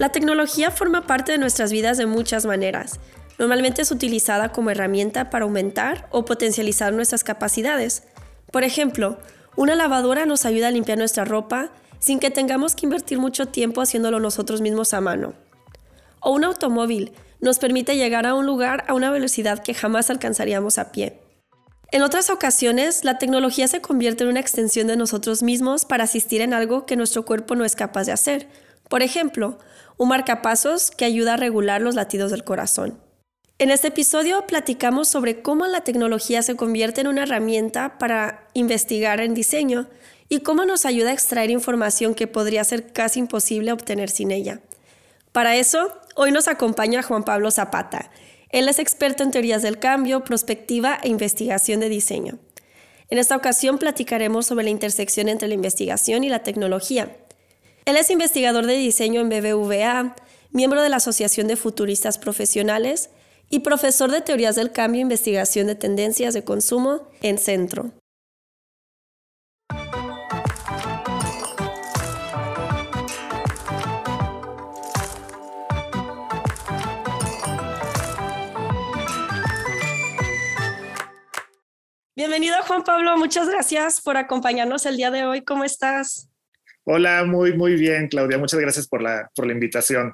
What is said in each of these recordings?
La tecnología forma parte de nuestras vidas de muchas maneras. Normalmente es utilizada como herramienta para aumentar o potencializar nuestras capacidades. Por ejemplo, una lavadora nos ayuda a limpiar nuestra ropa sin que tengamos que invertir mucho tiempo haciéndolo nosotros mismos a mano. O un automóvil nos permite llegar a un lugar a una velocidad que jamás alcanzaríamos a pie. En otras ocasiones, la tecnología se convierte en una extensión de nosotros mismos para asistir en algo que nuestro cuerpo no es capaz de hacer. Por ejemplo, un marcapasos que ayuda a regular los latidos del corazón. En este episodio platicamos sobre cómo la tecnología se convierte en una herramienta para investigar en diseño y cómo nos ayuda a extraer información que podría ser casi imposible obtener sin ella. Para eso, hoy nos acompaña Juan Pablo Zapata. Él es experto en teorías del cambio, prospectiva e investigación de diseño. En esta ocasión platicaremos sobre la intersección entre la investigación y la tecnología. Él es investigador de diseño en BBVA, miembro de la Asociación de Futuristas Profesionales y profesor de Teorías del Cambio e Investigación de Tendencias de Consumo en Centro. Bienvenido Juan Pablo, muchas gracias por acompañarnos el día de hoy. ¿Cómo estás? Hola, muy, muy bien, Claudia. Muchas gracias por la, por la invitación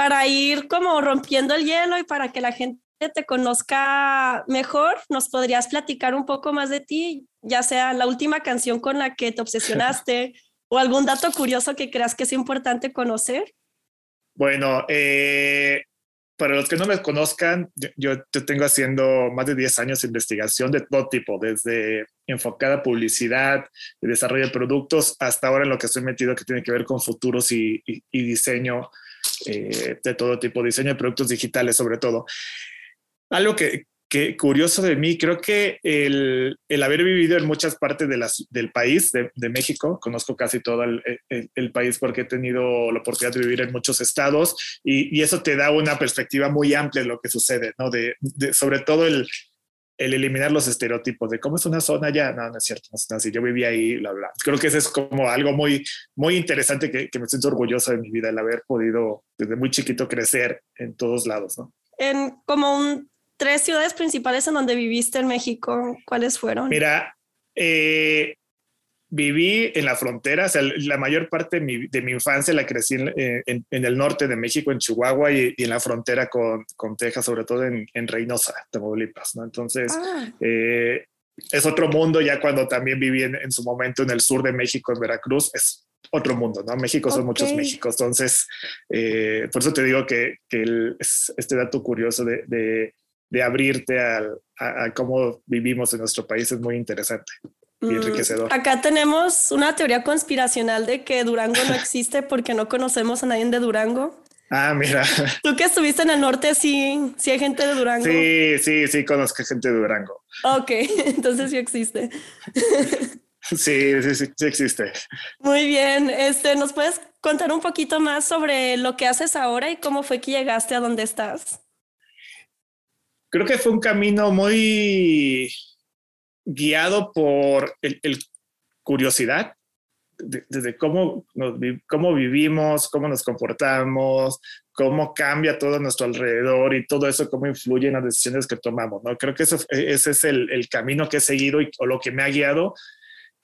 para ir como rompiendo el hielo y para que la gente te conozca mejor, ¿nos podrías platicar un poco más de ti? Ya sea la última canción con la que te obsesionaste o algún dato curioso que creas que es importante conocer. Bueno, eh, para los que no me conozcan, yo, yo, tengo haciendo más de 10 años de investigación de todo tipo, desde enfocada publicidad, de desarrollo de productos, hasta ahora en lo que estoy metido que tiene que ver con futuros y, y diseño eh, de todo tipo, diseño de productos digitales sobre todo. Algo que, que curioso de mí, creo que el, el, haber vivido en muchas partes de las, del país, de, de, México, conozco casi todo el, el, el, país porque he tenido la oportunidad de vivir en muchos estados y, y eso te da una perspectiva muy amplia de lo que sucede, ¿no? De, de sobre todo el, el eliminar los estereotipos de cómo es una zona ya, no, no es cierto, no es así, yo vivía ahí, bla, bla. Creo que eso es como algo muy, muy interesante que, que, me siento orgulloso de mi vida, el haber podido desde muy chiquito crecer en todos lados, ¿no? En como un, tres ciudades principales en donde viviste en México, ¿cuáles fueron? Mira, eh, viví en la frontera, o sea, la mayor parte de mi, de mi infancia la crecí en, en, en, el norte de México, en Chihuahua y, y en la frontera con, con, Texas, sobre todo en, en Reynosa, Tamaulipas, ¿no? Entonces, ah. eh, es otro mundo ya cuando también viví en, en, su momento en el sur de México, en Veracruz, es otro mundo, ¿no? México son okay. muchos Méxicos, entonces, eh, por eso te digo que, que el, es, este dato curioso de, de, de abrirte al, a, a cómo vivimos en nuestro país es muy interesante y Mm, enriquecedor. Acá tenemos una teoría conspiracional de que Durango no existe porque no conocemos a nadie de Durango. Ah, mira. Tú que estuviste en el norte, sí, sí hay gente de Durango. Sí, sí, sí, conozco gente de Durango. Ok, entonces sí existe. Sí, sí, sí, sí existe. Muy bien. Este, ¿nos puedes contar un poquito más sobre lo que haces ahora y cómo fue que llegaste a donde estás? Creo que fue un camino muy guiado por el, el curiosidad, desde de, de cómo, nos, cómo vivimos, cómo nos comportamos, cómo cambia todo a nuestro alrededor y todo eso, cómo influye en las decisiones que tomamos. ¿no? Creo que eso, ese es el, el camino que he seguido y, o lo que me ha guiado.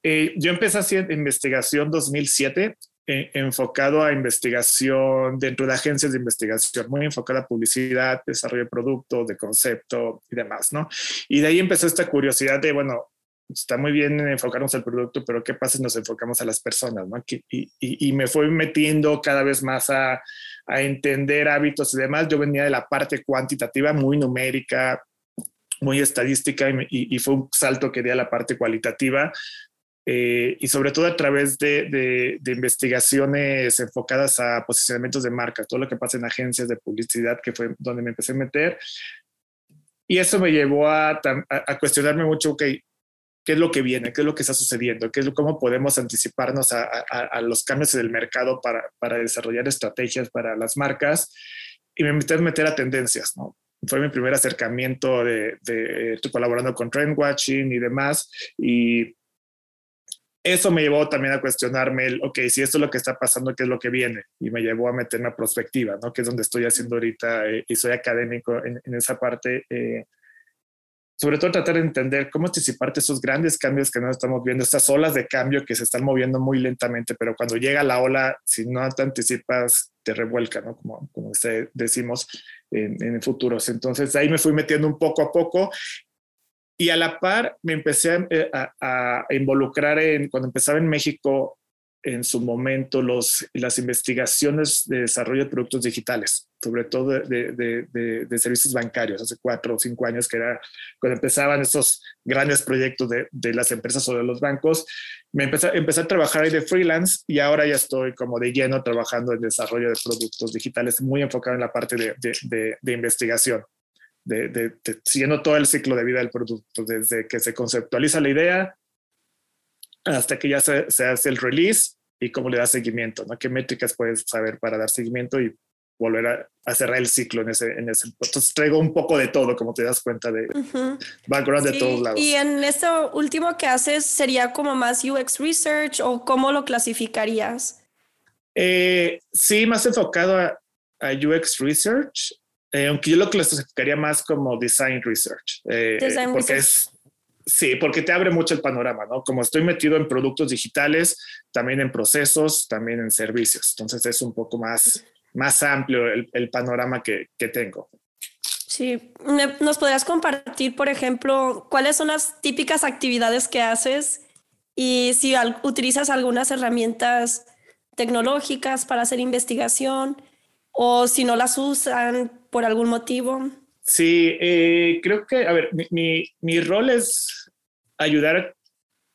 Eh, yo empecé haciendo investigación 2007 eh, enfocado a investigación dentro de agencias de investigación, muy enfocada a publicidad, desarrollo de producto, de concepto y demás, ¿no? Y de ahí empezó esta curiosidad de, bueno, está muy bien enfocarnos al producto, pero ¿qué pasa si nos enfocamos a las personas, ¿no? Y, y, y me fui metiendo cada vez más a, entender hábitos y demás. Yo venía de la parte cuantitativa, muy numérica, muy estadística y, fue un salto que di a la parte cualitativa. Eh, y sobre todo a través de, de, investigaciones enfocadas a posicionamientos de marca, todo lo que pasa en agencias de publicidad, que fue donde me empecé a meter. Y eso me llevó a, a, cuestionarme mucho, ok, ¿qué es lo que viene? ¿Qué es lo que está sucediendo? ¿Qué es ¿Cómo podemos anticiparnos a, a los cambios del mercado para, para, desarrollar estrategias para las marcas? Y me metí a meter a tendencias, ¿no? fue mi primer acercamiento de, de, colaborando con Trend Watching y demás. Y eso me llevó también a cuestionarme, el, ok, si esto es lo que está pasando, ¿qué es lo que viene? Y me llevó a meterme a prospectiva, ¿no? Que es donde estoy haciendo ahorita eh, y soy académico en, en esa parte. Eh, sobre todo tratar de entender cómo anticiparte esos grandes cambios que no estamos viendo, estas olas de cambio que se están moviendo muy lentamente, pero cuando llega la ola, si no te anticipas, te revuelca, ¿no? Como, como decimos en, en futuros. Entonces ahí me fui metiendo un poco a poco y a la par me empecé a, eh, a, a involucrar en, cuando empezaba en México, en su momento los, las investigaciones de desarrollo de productos digitales, sobre todo de, de, de, servicios bancarios, hace cuatro o cinco años, que era cuando empezaban esos grandes proyectos de, las empresas sobre los bancos. Me empecé, empecé a trabajar ahí de freelance y ahora ya estoy como de lleno trabajando en desarrollo de productos digitales, muy enfocado en la parte de, investigación. De, siguiendo todo el ciclo de vida del producto, desde que se conceptualiza la idea hasta que ya se, se, hace el release y cómo le da seguimiento, ¿no? ¿Qué métricas puedes saber para dar seguimiento y volver a, cerrar el ciclo en ese, en ese. Entonces traigo un poco de todo, como te das cuenta de background de todos lados. Y en esto último que haces, ¿sería como más UX Research o cómo lo clasificarías? Eh, sí, más enfocado a, a UX Research, eh, aunque yo lo clasificaría más como Design Research, eh, design porque research. es Sí, porque te abre mucho el panorama, ¿no? Como estoy metido en productos digitales, también en procesos, también en servicios. Entonces es un poco más, más amplio el, panorama que, que, tengo. Sí, ¿nos podrías compartir, por ejemplo, cuáles son las típicas actividades que haces y si utilizas algunas herramientas tecnológicas para hacer investigación o si no las usan por algún motivo? Sí, eh, creo que, a ver, mi, mi, rol es ayudar a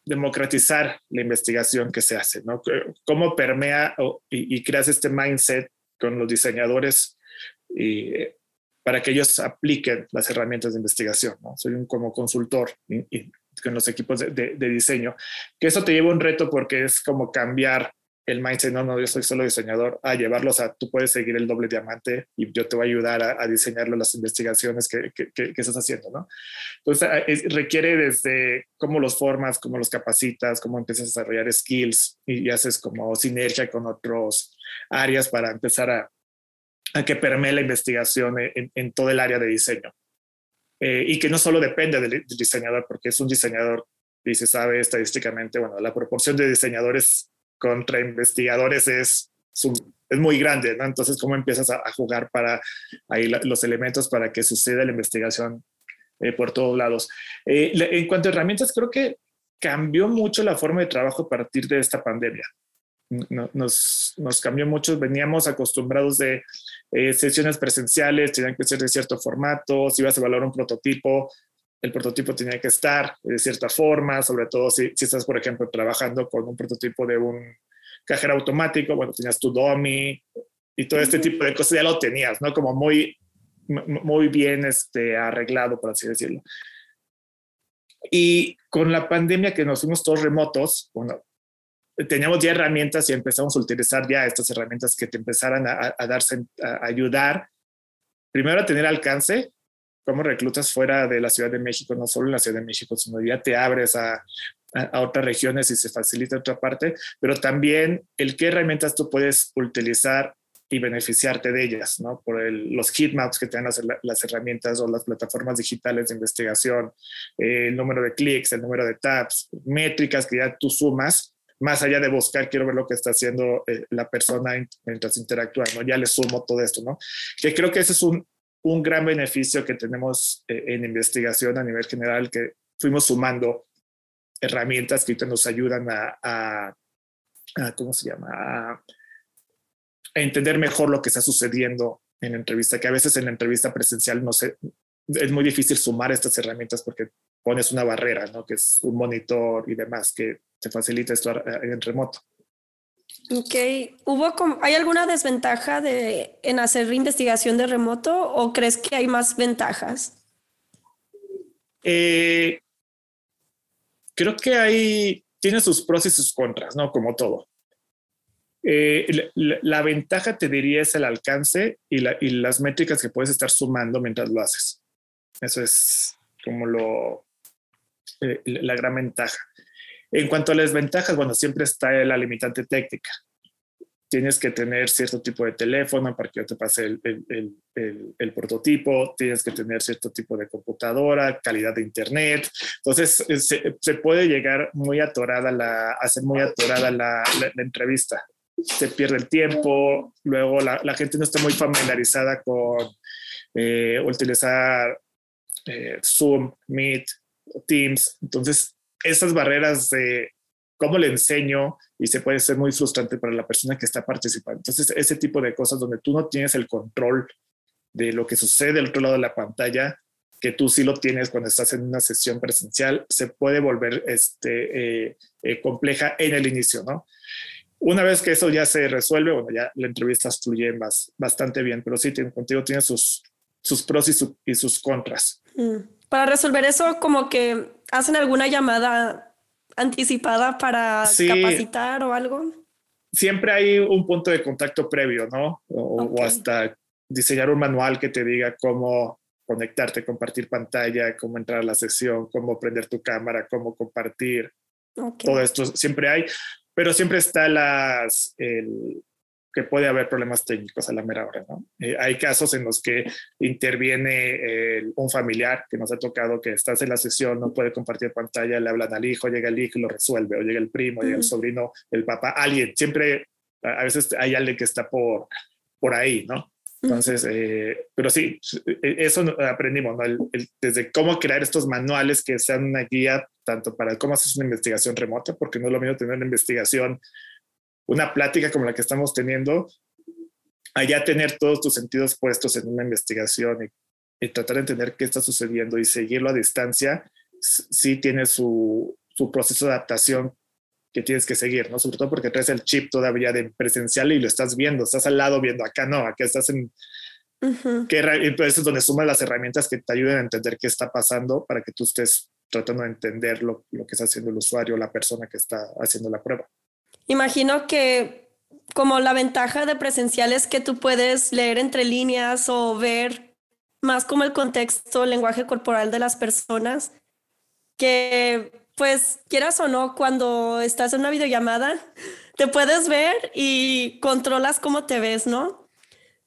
democratizar la investigación que se hace, ¿no? Cómo permea y, y, creas este mindset con los diseñadores y, para que ellos apliquen las herramientas de investigación, ¿no? Soy un como consultor y, con los equipos de, de, de, diseño, que eso te lleva un reto porque es como cambiar el mindset, no, no, yo soy solo diseñador, a llevarlos a, tú puedes seguir el doble diamante y yo te voy a ayudar a, diseñarlo las investigaciones que, que, estás haciendo, ¿no? Entonces, requiere desde cómo los formas, cómo los capacitas, cómo empiezas a desarrollar skills y, haces como sinergia con otros áreas para empezar a, a que permee la investigación en, en, todo el área de diseño. Eh, y que no solo depende del, del diseñador, porque es un diseñador y se sabe estadísticamente, bueno, la proporción de diseñadores contra investigadores es, es muy grande, ¿no? Entonces, ¿cómo empiezas a, jugar para ahí los elementos para que suceda la investigación eh, por todos lados? Eh, en cuanto a herramientas, creo que cambió mucho la forma de trabajo a partir de esta pandemia. Nos, nos cambió mucho, veníamos acostumbrados de eh, sesiones presenciales, tenían que ser de cierto formato, si ibas a evaluar un prototipo, el prototipo tenía que estar de cierta forma, sobre todo si, si estás, por ejemplo, trabajando con un prototipo de un cajero automático, bueno, tenías tu dummy y todo este tipo de cosas ya lo tenías, ¿no? Como muy, muy bien este, arreglado, por así decirlo. Y con la pandemia que nos fuimos todos remotos, bueno, teníamos ya herramientas y empezamos a utilizar ya estas herramientas que te empezaran a, a darse, a ayudar, primero a tener alcance cómo reclutas fuera de la Ciudad de México, no solo en la Ciudad de México, sino ya te abres a, a, otras regiones y se facilita otra parte, pero también el qué herramientas tú puedes utilizar y beneficiarte de ellas, ¿no? Por el, los heatmaps que te dan las, las, herramientas o las plataformas digitales de investigación, eh, el número de clics, el número de tabs, métricas que ya tú sumas, más allá de buscar, quiero ver lo que está haciendo eh, la persona mientras interactúa, ¿no? Ya le sumo todo esto, ¿no? Que creo que ese es un, un gran beneficio que tenemos eh, en investigación a nivel general, que fuimos sumando herramientas que nos ayudan a, a, ¿cómo se llama? A, entender mejor lo que está sucediendo en la entrevista, que a veces en la entrevista presencial no es muy difícil sumar estas herramientas porque pones una barrera, ¿no? Que es un monitor y demás que te facilita esto en remoto. Ok, ¿Hubo ¿hay alguna desventaja de, en hacer investigación de remoto o crees que hay más ventajas? Eh, creo que hay, tiene sus pros y sus contras, ¿no? Como todo. Eh, la, ventaja, te diría, es el alcance y, las métricas que puedes estar sumando mientras lo haces. Eso es como lo, eh, la gran ventaja. En cuanto a las ventajas, bueno, siempre está la limitante técnica. Tienes que tener cierto tipo de teléfono para que yo te pase el, el, prototipo, tienes que tener cierto tipo de computadora, calidad de internet. Entonces, se, se puede llegar muy atorada, la, hacer muy atorada la, entrevista se pierde el tiempo, luego la, la gente no está muy familiarizada con eh, utilizar eh, Zoom, Meet, Teams, entonces esas barreras de cómo le enseño y se puede ser muy frustrante para la persona que está participando. Entonces ese tipo de cosas donde tú no tienes el control de lo que sucede del otro lado de la pantalla, que tú sí lo tienes cuando estás en una sesión presencial, se puede volver este, eh, compleja en el inicio, ¿no? Una vez que eso ya se resuelve, bueno, ya la entrevista fluye más, bastante bien, pero sí, contigo tiene sus, sus pros y, sus contras. Mm. Para resolver eso, como que hacen alguna llamada anticipada para capacitar o algo. Siempre hay un punto de contacto previo, ¿no? O, hasta diseñar un manual que te diga cómo conectarte, compartir pantalla, cómo entrar a la sesión, cómo prender tu cámara, cómo compartir. Todo esto siempre hay, pero siempre está las, el, que puede haber problemas técnicos a la mera hora, ¿no? Eh, hay casos en los que interviene un familiar que nos ha tocado que estás en la sesión, no puede compartir pantalla, le hablan al hijo, llega el hijo y lo resuelve, o llega el primo, llega el sobrino, el papá, alguien, siempre, a veces hay alguien que está por, por ahí, ¿no? Entonces, eh, pero sí, e, eso aprendimos, ¿no? desde cómo crear estos manuales que sean una guía tanto para cómo haces una investigación remota, porque no es lo mismo tener una investigación, una plática como la que estamos teniendo, allá tener todos tus sentidos puestos en una investigación y, tratar de entender qué está sucediendo y seguirlo a distancia, sí tiene su, su proceso de adaptación que tienes que seguir, ¿no? Sobre todo porque traes el chip todavía de presencial y lo estás viendo, estás al lado viendo, acá no, acá estás en... Uh pues es donde sumas las herramientas que te ayuden a entender qué está pasando para que tú estés tratando de entender lo, lo que está haciendo el usuario, la persona que está haciendo la prueba. Imagino que como la ventaja de presencial es que tú puedes leer entre líneas o ver más como el contexto, el lenguaje corporal de las personas, que pues quieras o no, cuando estás en una videollamada, te puedes ver y controlas cómo te ves, ¿no?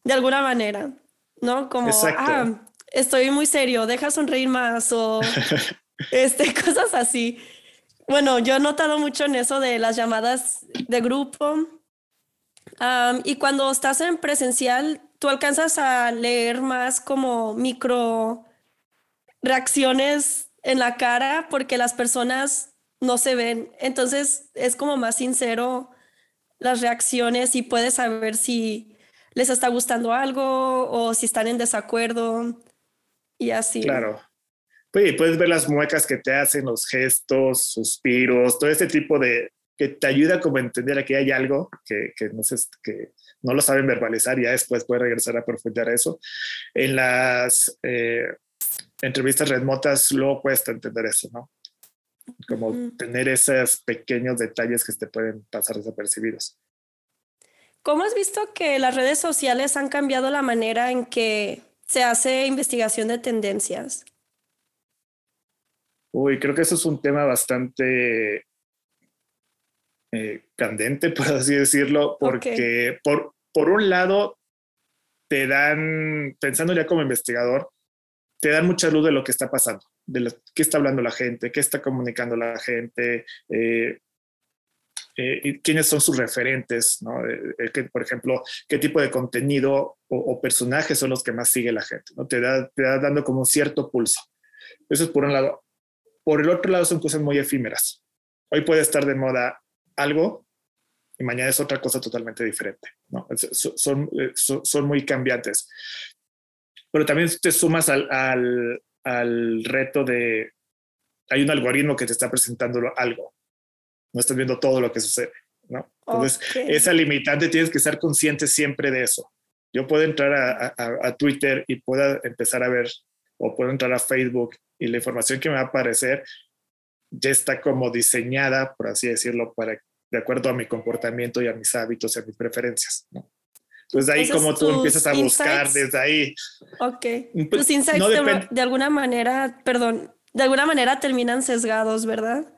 De alguna manera, ¿no? Como, ah, estoy muy serio, deja sonreír más o este, cosas así. Bueno, yo he notado mucho en eso de las llamadas de grupo. y cuando estás en presencial, tú alcanzas a leer más como micro reacciones en la cara porque las personas no se ven. Entonces es como más sincero las reacciones y puedes saber si les está gustando algo o si están en desacuerdo y así. Claro. Puedes ver las muecas que te hacen, los gestos, suspiros, todo este tipo de que te ayuda como a entender que hay algo que, que no, sé que no lo saben verbalizar y ya después puedes regresar a profundizar eso. En las, eh, entrevistas remotas luego cuesta entender eso, ¿no? Como tener esos pequeños detalles que te pueden pasar desapercibidos. ¿Cómo has visto que las redes sociales han cambiado la manera en que se hace investigación de tendencias? Uy, creo que eso es un tema bastante eh, candente, por así decirlo, porque por, por un lado te dan, pensando ya como investigador, te dan mucha luz de lo que está pasando, de qué está hablando la gente, qué está comunicando la gente, eh, eh, quiénes son sus referentes, ¿no? Eh, por ejemplo, qué tipo de contenido o, personajes son los que más sigue la gente, ¿no? Te da, te da dando como un cierto pulso. Eso es por un lado. Por el otro lado son cosas muy efímeras. Hoy puede estar de moda algo y mañana es otra cosa totalmente diferente, ¿no? Son, son, son muy cambiantes pero también te sumas al, al, al reto de, hay un algoritmo que te está presentando algo, no estás viendo todo lo que sucede, ¿no? Entonces, esa limitante tienes que estar consciente siempre de eso. Yo puedo entrar a, a, a, Twitter y puedo empezar a ver, o puedo entrar a Facebook y la información que me va a aparecer ya está como diseñada, por así decirlo, para de acuerdo a mi comportamiento y a mis hábitos y a mis preferencias. ¿no? Entonces, de ahí como tú empiezas a buscar desde ahí. Ok. Tus insights no de, de alguna manera, perdón, de alguna manera terminan sesgados, ¿verdad?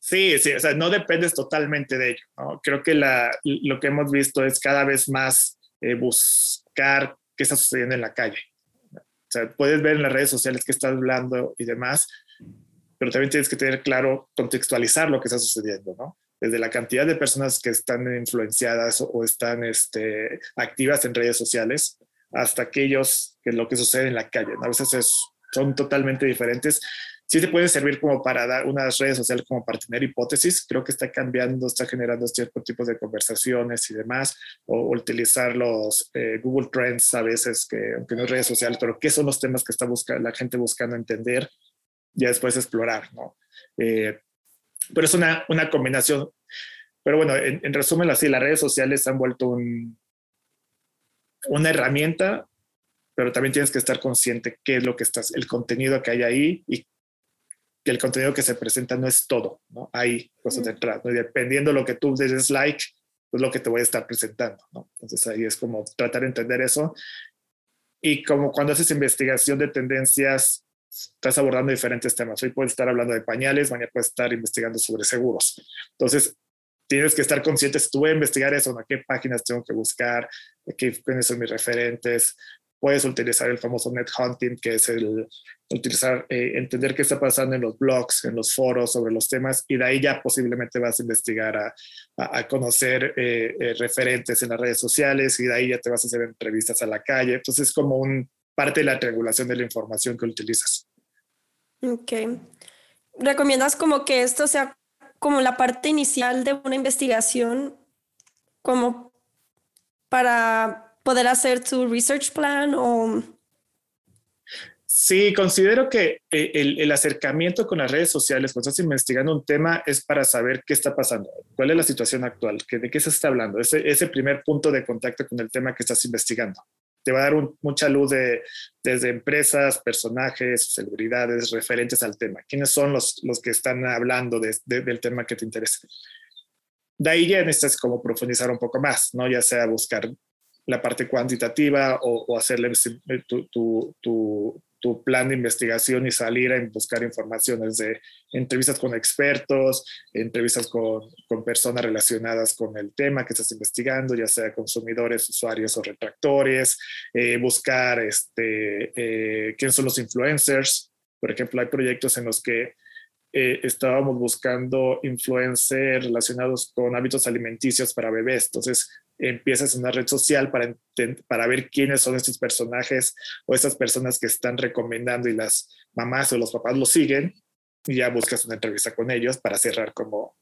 Sí, sí, o sea, no dependes totalmente de ello. ¿no? Creo que la, lo que hemos visto es cada vez más eh, buscar qué está sucediendo en la calle. O sea, puedes ver en las redes sociales qué estás hablando y demás, pero también tienes que tener claro, contextualizar lo que está sucediendo, ¿no? desde la cantidad de personas que están influenciadas o están este, activas en redes sociales hasta aquellos que lo que sucede en la calle. A veces son totalmente diferentes. Sí te pueden servir como para dar unas redes sociales como para tener hipótesis. Creo que está cambiando, está generando ciertos tipos de conversaciones y demás. O, utilizar los eh, Google Trends a veces, que aunque no es redes sociales, pero qué son los temas que está buscando, la gente buscando entender y después explorar, ¿no? Eh, pero es una, una combinación. Pero bueno, en, resumen, así, las redes sociales han vuelto un, una herramienta, pero también tienes que estar consciente qué es lo que estás, el contenido que hay ahí y que el contenido que se presenta no es todo, ¿no? Hay cosas detrás, ¿no? dependiendo de lo que tú des like, pues lo que te voy a estar presentando, ¿no? Entonces ahí es como tratar de entender eso. Y como cuando haces investigación de tendencias, estás abordando diferentes temas. Hoy puedes estar hablando de pañales, mañana puedes estar investigando sobre seguros. Entonces, tienes que estar consciente, si tú voy a investigar eso, ¿a qué páginas tengo que buscar? ¿Qué, ¿Quiénes son mis referentes? Puedes utilizar el famoso net hunting, que es el utilizar, eh, entender qué está pasando en los blogs, en los foros sobre los temas, y de ahí ya posiblemente vas a investigar a, a, conocer eh, eh, referentes en las redes sociales, y de ahí ya te vas a hacer entrevistas a la calle. Entonces, es como un parte de la triangulación de la información que utilizas. Ok. ¿Recomiendas como que esto sea como la parte inicial de una investigación, como para poder hacer tu research plan o... Sí, considero que eh, el, acercamiento con las redes sociales, cuando estás investigando un tema, es para saber qué está pasando, cuál es la situación actual, de qué se está hablando, ese, ese primer punto de contacto con el tema que estás investigando te va a dar mucha luz de, desde empresas, personajes, celebridades referentes al tema. ¿Quiénes son los, los que están hablando del tema que te interesa? De ahí ya necesitas como profundizar un poco más, ¿no? Ya sea buscar la parte cuantitativa o, o hacerle tu, tu, tu, tu plan de investigación y salir a buscar informaciones de entrevistas con expertos, entrevistas con, con, personas relacionadas con el tema que estás investigando, ya sea consumidores, usuarios o retractores, eh, buscar este, eh, quiénes son los influencers. Por ejemplo, hay proyectos en los que eh, estábamos buscando influencers relacionados con hábitos alimenticios para bebés. Entonces, empiezas una red social para, para ver quiénes son estos personajes o estas personas que están recomendando y las mamás o los papás lo siguen y ya buscas una entrevista con ellos para cerrar como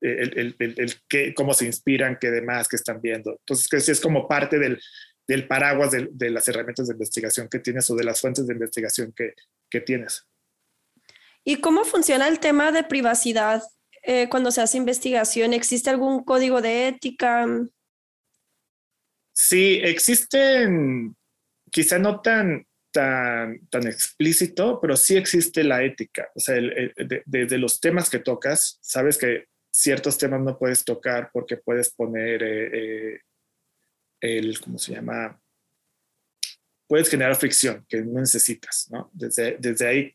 el, el, el, cómo se inspiran, qué demás, que están viendo. Entonces, que es como parte del, del paraguas de, de, las herramientas de investigación que tienes o de las fuentes de investigación que, que tienes. ¿Y cómo funciona el tema de privacidad eh, cuando se hace investigación? ¿Existe algún código de ética? Sí, existen, quizá no tan, tan, tan explícito, pero sí existe la ética. O sea, desde los temas que tocas, sabes que ciertos temas no puedes tocar porque puedes poner eh, eh, el, ¿cómo se llama? Puedes generar fricción que no necesitas, ¿no? Desde, desde ahí.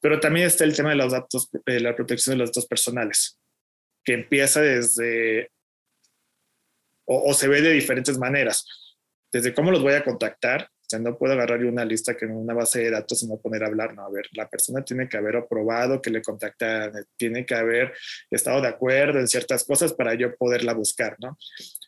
Pero también está el tema de los datos, de la protección de los datos personales, que empieza desde o, se ve de diferentes maneras. Desde cómo los voy a contactar, o sea, no puedo agarrar una lista que en una base de datos y no poner a hablar, no, a ver, la persona tiene que haber aprobado que le contactan, tiene que haber estado de acuerdo en ciertas cosas para yo poderla buscar, ¿no?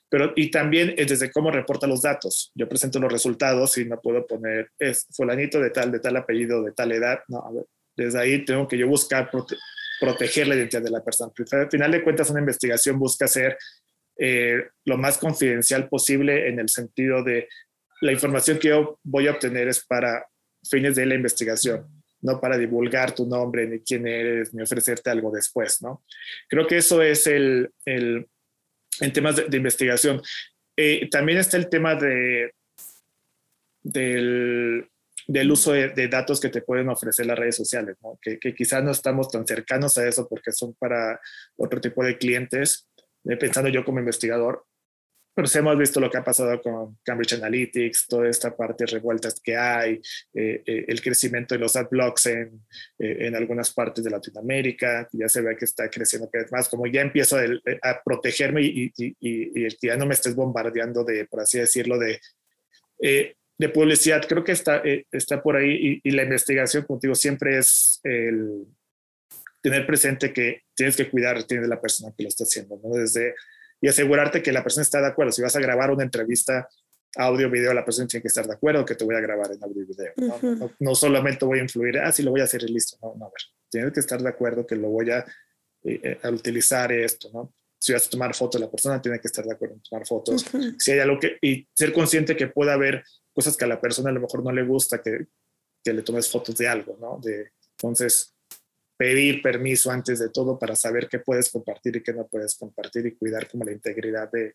Pero, y también desde cómo reporta los datos. Yo presento los resultados y no puedo poner, es fulanito de tal, de tal apellido, de tal edad, no, a ver, desde ahí tengo que yo buscar proteger la identidad de la persona. Al final de cuentas, una investigación busca ser eh, lo más confidencial posible en el sentido de la información que yo voy a obtener es para fines de la investigación, no para divulgar tu nombre, ni quién eres, ni ofrecerte algo después, ¿no? Creo que eso es el, el en temas de, investigación. Eh, también está el tema de, del, del uso de, datos que te pueden ofrecer las redes sociales, ¿no? que, que, quizás no estamos tan cercanos a eso porque son para otro tipo de clientes, pensando yo como investigador, pero sí hemos visto lo que ha pasado con Cambridge Analytics, toda esta parte revueltas que hay, eh, eh, el crecimiento de los adblocks en, en algunas partes de Latinoamérica, ya se ve que está creciendo cada vez más, como ya empiezo a, protegerme y, y, y, ya no me estés bombardeando de, por así decirlo, de de publicidad, creo que está, eh, está por ahí y, la investigación, contigo siempre es el tener presente que tienes que cuidar de la persona que lo está haciendo, ¿no? Desde, y asegurarte que la persona está de acuerdo. Si vas a grabar una entrevista, audio, video, la persona tiene que estar de acuerdo que te voy a grabar en audio y video. ¿no? no, solamente voy a influir, ah, sí, lo voy a hacer y listo. No, no, a ver, tienes que estar de acuerdo que lo voy a, eh, eh, a utilizar esto, ¿no? Si vas a tomar fotos, la persona tiene que estar de acuerdo en tomar fotos. Si hay algo que, y ser consciente que pueda haber cosas que a la persona a lo mejor no le gusta que, que le tomes fotos de algo, ¿no? De, entonces, pedir permiso antes de todo para saber qué puedes compartir y qué no puedes compartir y cuidar como la integridad de,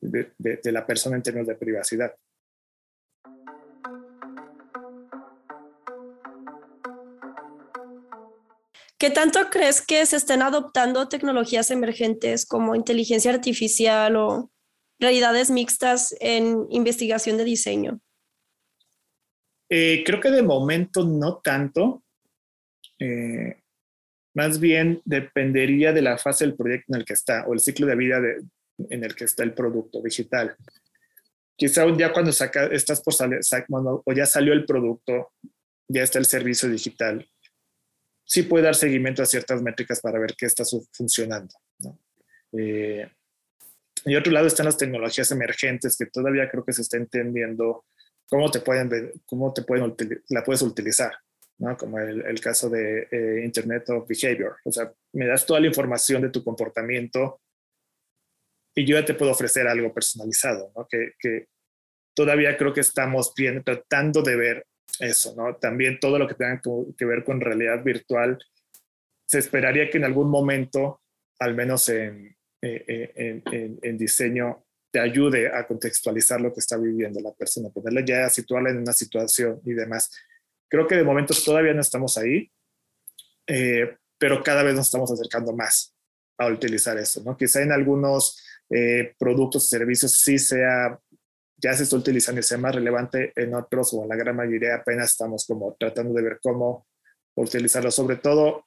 de, de, la persona en términos de privacidad. ¿Qué tanto crees que se estén adoptando tecnologías emergentes como inteligencia artificial o realidades mixtas en investigación de diseño? Eh, creo que de momento no tanto. Eh, más bien dependería de la fase del proyecto en el que está o el ciclo de vida en el que está el producto digital. Quizá un día cuando saca, estás por salir, o ya salió el producto, ya está el servicio digital, sí puede dar seguimiento a ciertas métricas para ver qué está funcionando. Eh, y otro lado están las tecnologías emergentes que todavía creo que se está entendiendo cómo te pueden, cómo te pueden, la puedes utilizar, ¿no? Como el, el caso de eh, Internet of Behavior. O sea, me das toda la información de tu comportamiento y yo ya te puedo ofrecer algo personalizado, ¿no? Que, que todavía creo que estamos bien, tratando de ver eso, ¿no? También todo lo que tenga que ver con realidad virtual, se esperaría que en algún momento, al menos en, eh, eh, en, en, en diseño, te ayude a contextualizar lo que está viviendo la persona, ponerle ya, situarla en una situación y demás. Creo que de momento todavía no estamos ahí, eh, pero cada vez nos estamos acercando más a utilizar eso, ¿no? Quizá en algunos eh, productos o servicios sí sea, ya se está utilizando y sea más relevante, en otros o en la gran mayoría apenas estamos como tratando de ver cómo utilizarlo, sobre todo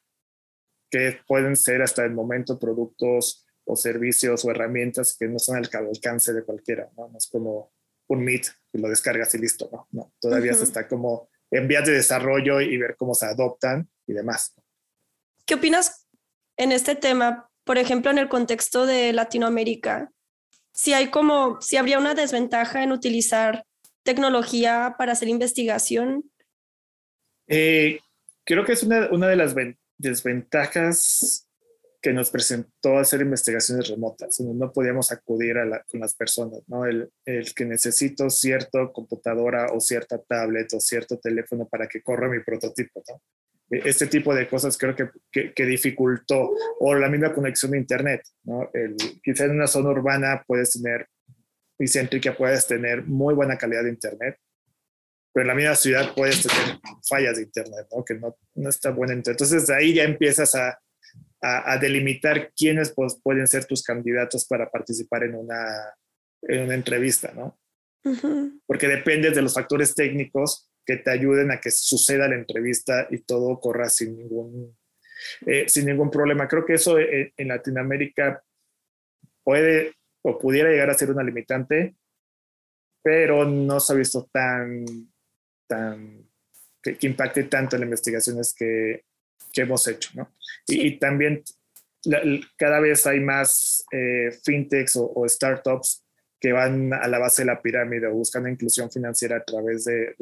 que pueden ser hasta el momento productos o servicios o herramientas que no son al alcance de cualquiera, ¿no? No es como un Meet que lo descargas y listo, ¿no? no todavía se está como en vías de desarrollo y ver cómo se adoptan y demás. ¿Qué opinas en este tema, por ejemplo, en el contexto de Latinoamérica? Si hay como, si habría una desventaja en utilizar tecnología para hacer investigación. Eh, creo que es una, una de las desventajas que nos presentó hacer investigaciones remotas, donde no podíamos acudir a con las personas, ¿no? El, el, que necesito cierta computadora o cierta tablet o cierto teléfono para que corra mi prototipo, ¿no? E, este tipo de cosas creo que, que, que dificultó, o la misma conexión a Internet, ¿no? El, quizá en una zona urbana puedes tener, y céntrica puedes tener muy buena calidad de Internet, pero en la misma ciudad puedes tener fallas de Internet, ¿no? Que no, no está buena. Entonces, de ahí ya empiezas a a, delimitar quiénes pues, pueden ser tus candidatos para participar en una, en una entrevista, ¿no? Porque dependes de los factores técnicos que te ayuden a que suceda la entrevista y todo corra sin ningún, eh, sin ningún problema. Creo que eso eh, en, Latinoamérica puede o pudiera llegar a ser una limitante, pero no se ha visto tan, tan que, que impacte tanto en las investigaciones que, que hemos hecho, ¿no? Y, también cada vez hay más eh, fintechs o, startups que van a la base de la pirámide o buscan inclusión financiera a través de,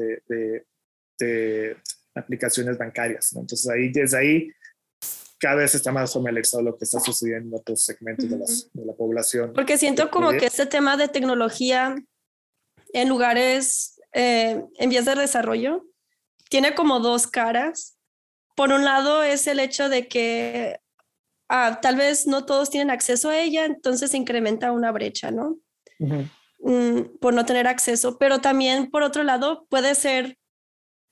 de, aplicaciones bancarias. ¿no? Entonces ahí, desde ahí, cada vez está más familiarizado lo que está sucediendo en otros segmentos de, de, la población. Porque siento como que este tema de tecnología en lugares eh, en vías de desarrollo tiene como dos caras. Por un lado es el hecho de que ah, tal vez no todos tienen acceso a ella, entonces se incrementa una brecha, ¿no? Mm, por no tener acceso, pero también por otro lado puede ser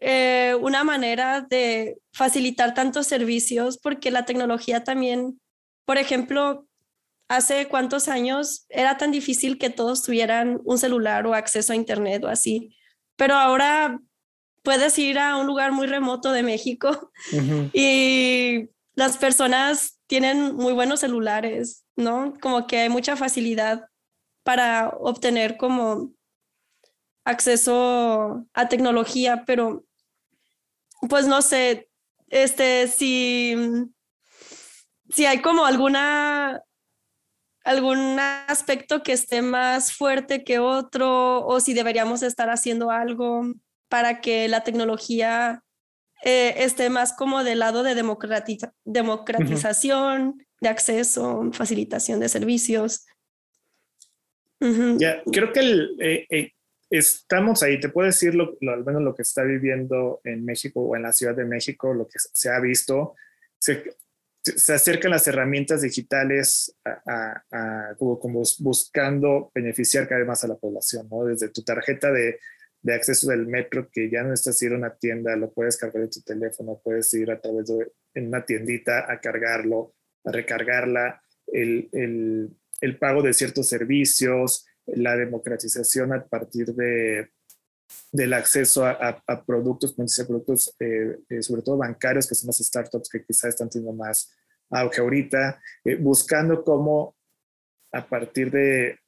eh, una manera de facilitar tantos servicios porque la tecnología también, por ejemplo, hace cuántos años era tan difícil que todos tuvieran un celular o acceso a internet o así, pero ahora puedes ir a un lugar muy remoto de México y las personas tienen muy buenos celulares, ¿no? Como que hay mucha facilidad para obtener como acceso a tecnología, pero pues no sé, este, si, si hay como alguna, algún aspecto que esté más fuerte que otro o si deberíamos estar haciendo algo para que la tecnología eh, esté más como del lado de democratización, de acceso, facilitación de servicios. Ya, creo que el, eh, eh, estamos ahí, te puedo decir lo, al menos lo que está viviendo en México o en la Ciudad de México, lo que se ha visto, se, se acercan las herramientas digitales a, como, buscando beneficiar cada vez más a la población, ¿no? Desde tu tarjeta de, de acceso del metro, que ya no necesitas ir a una tienda, lo puedes cargar de tu teléfono, puedes ir a través de en una tiendita a cargarlo, a recargarla, el, el, el pago de ciertos servicios, la democratización a partir de, del acceso a, productos, productos eh, eh, sobre todo bancarios, que son las startups que quizás están teniendo más auge ahorita, eh, buscando cómo a partir de,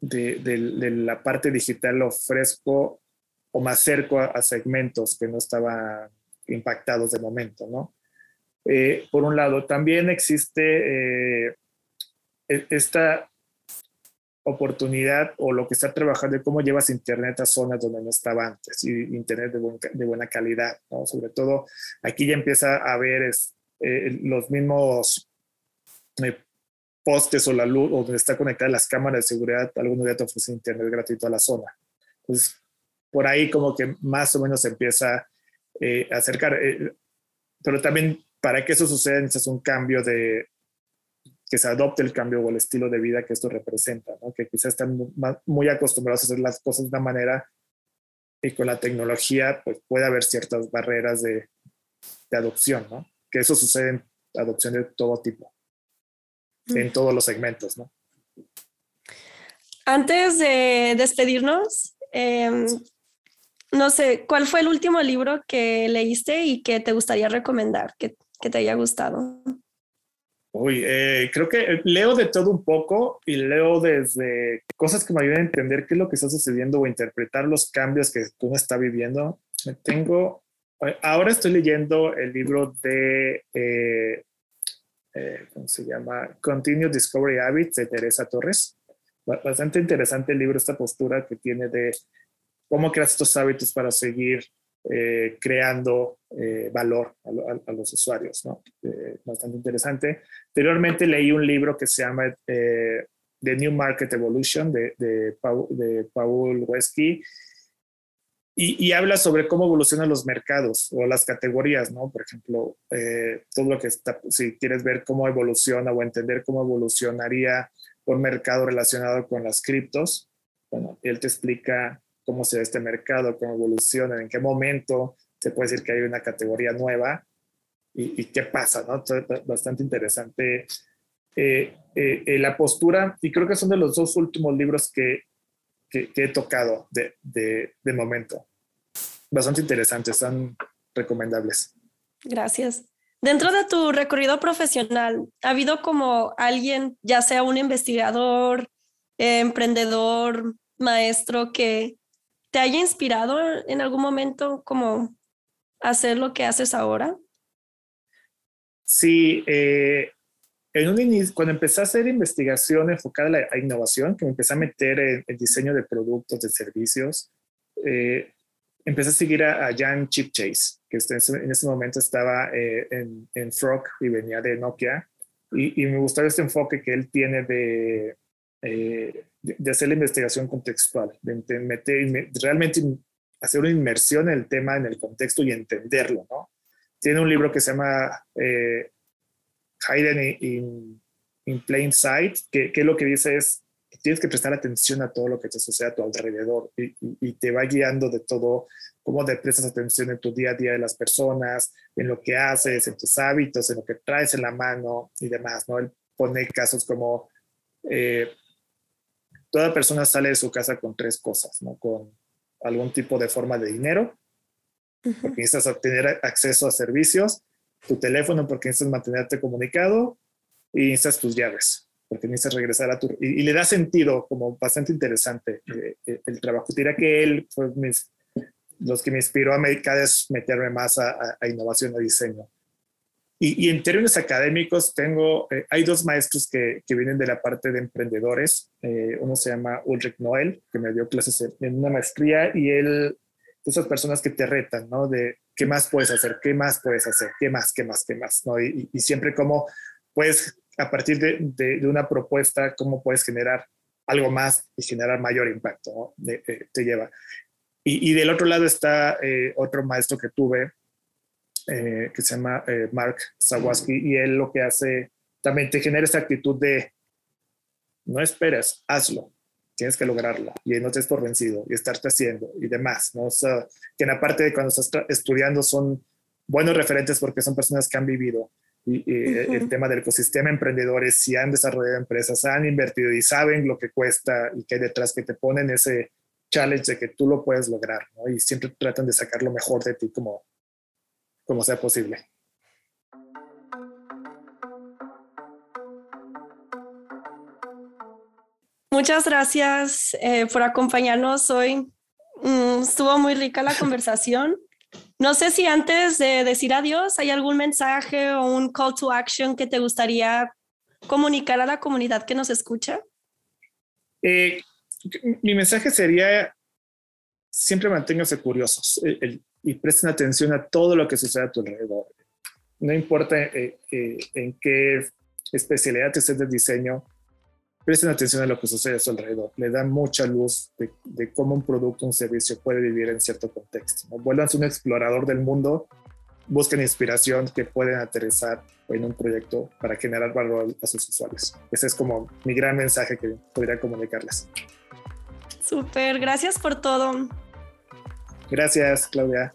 de, la parte digital ofrezco o más cerco a, segmentos que no estaban impactados de momento, ¿no? por un lado, también existe e, esta oportunidad o lo que está trabajando de cómo llevas internet a zonas donde no estaba antes y internet de, buena calidad, ¿no? Sobre todo aquí ya empieza a haber eh, los mismos eh, postes o la luz o donde está conectada las cámaras de seguridad, algunos ya te ofrecen internet gratuito a la zona. Entonces, por ahí como que más o menos se empieza eh, a acercar. pero también para que eso suceda necesitas un cambio de, que se adopte el cambio o el estilo de vida que esto representa, ¿no? que quizás están muy acostumbrados a hacer las cosas de una manera y con la tecnología pues puede haber ciertas barreras de, de adopción, ¿no? que eso sucede en adopción de todo tipo, en todos los segmentos. ¿no? Antes de despedirnos, em, no sé, ¿cuál fue el último libro que leíste y que te gustaría recomendar, que, que te haya gustado? Uy, eh, creo que leo de todo un poco y leo desde cosas que me ayudan a entender qué es lo que está sucediendo o interpretar los cambios que uno está viviendo. Tengo, eh, ahora estoy leyendo el libro de, eh, ¿cómo se llama? Continuous Discovery Habits de Teresa Torres. Bastante interesante el libro, esta postura que tiene de cómo creas estos hábitos para seguir eh, creando eh, valor a, los usuarios, ¿no? Eh, bastante interesante. Anteriormente leí un libro que se llama The New Market Evolution de, de, Paul, de Paul Wesky y, habla sobre cómo evolucionan los mercados o las categorías, ¿no? Por ejemplo, todo lo que está, si quieres ver cómo evoluciona o entender cómo evolucionaría un mercado relacionado con las criptos, bueno, él te explica cómo se ve este mercado, cómo evoluciona, en qué momento se puede decir que hay una categoría nueva y, qué pasa, ¿no? bastante interesante eh, eh, eh, la postura, y creo que son de los dos últimos libros que, que, he tocado de, de, de, momento. Bastante interesantes, están recomendables. Gracias. Dentro de tu recorrido profesional, ¿ha habido como alguien, ya sea un investigador, emprendedor, maestro, que te haya inspirado en algún momento como hacer lo que haces ahora? Sí, eh, en un inicio, cuando empecé a hacer investigación enfocada a la innovación, que me empecé a meter en el diseño de productos, de servicios, eh, empecé a seguir a, Jan Chipchase, que en ese momento estaba eh, en, en, Frog y venía de Nokia, y, y, me gustaba este enfoque que él tiene de, de, hacer la investigación contextual, de meter, realmente hacer una inmersión en el tema, en el contexto y entenderlo, ¿no? Tiene un libro que se llama eh, Hidden in, in, Plain Sight, que, lo que dice es que tienes que prestar atención a todo lo que te sucede a tu alrededor y, y, te va guiando de todo, cómo te prestas atención en tu día a día de las personas, en lo que haces, en tus hábitos, en lo que traes en la mano y demás, ¿no? Él pone casos como eh, toda persona sale de su casa con tres cosas, ¿no? Con algún tipo de forma de dinero, porque necesitas tener acceso a servicios, tu teléfono porque necesitas mantenerte comunicado y necesitas tus llaves, porque necesitas regresar a tu... Y, le da sentido, como bastante interesante eh, eh, el trabajo. Diría que él fue mis, los que me inspiró a cada vez meterme más a, a innovación y diseño. Y, en términos académicos, tengo, eh, hay dos maestros que, vienen de la parte de emprendedores. Eh, uno se llama Ulrich Noel, que me dio clases en una maestría, y él, esas personas que te retan, ¿no? De qué más puedes hacer, qué más puedes hacer, qué más, qué más, qué más, ¿no? Y, siempre como puedes, a partir de, de, una propuesta, cómo puedes generar algo más y generar mayor impacto, ¿no? Eh, te lleva. Y, del otro lado está otro maestro que tuve, eh, que se llama eh, Mark Sawaski, y él lo que hace también te genera esa actitud de no esperes, hazlo, tienes que lograrlo y no te es por vencido y estarte haciendo y demás, ¿no? O sea, que en la parte de cuando estás estudiando son buenos referentes porque son personas que han vivido y, el tema del ecosistema emprendedores, si han desarrollado empresas, han invertido y saben lo que cuesta y que hay detrás que te ponen ese challenge de que tú lo puedes lograr, ¿no? Y siempre tratan de sacar lo mejor de ti como, como sea posible. Muchas gracias eh, por acompañarnos hoy. Mm, estuvo muy rica la conversación. No sé si antes de decir adiós hay algún mensaje o un call to action que te gustaría comunicar a la comunidad que nos escucha. Eh, mi mensaje sería siempre manténganse curiosos. el, y presten atención a todo lo que sucede a tu alrededor. No importa eh, eh, en qué especialidad estés de diseño, presten atención a lo que sucede a su alrededor. Le da mucha luz de, cómo un producto, un servicio puede vivir en cierto contexto. ¿no? Vuelvan un explorador del mundo, busquen inspiración que pueden aterrizar en un proyecto para generar valor a sus usuarios. Ese es como mi gran mensaje que podría comunicarles. Súper, gracias por todo. Gracias, Claudia.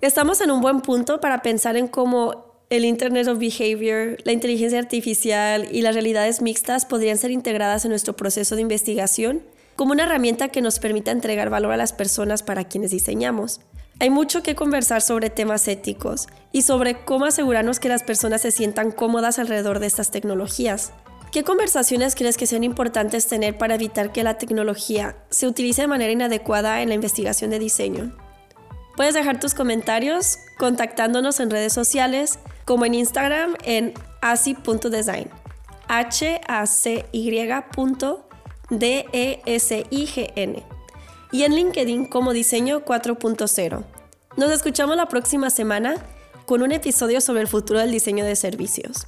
Estamos en un buen punto para pensar en cómo el Internet of Behavior, la inteligencia artificial y las realidades mixtas podrían ser integradas en nuestro proceso de investigación como una herramienta que nos permita entregar valor a las personas para quienes diseñamos. Hay mucho que conversar sobre temas éticos y sobre cómo asegurarnos que las personas se sientan cómodas alrededor de estas tecnologías. ¿Qué conversaciones crees que sean importantes tener para evitar que la tecnología se utilice de manera inadecuada en la investigación de diseño? Puedes dejar tus comentarios contactándonos en redes sociales como en Instagram en asi.design. h a c d e s i g n y en LinkedIn como Diseño 4.0. Nos escuchamos la próxima semana con un episodio sobre el futuro del diseño de servicios.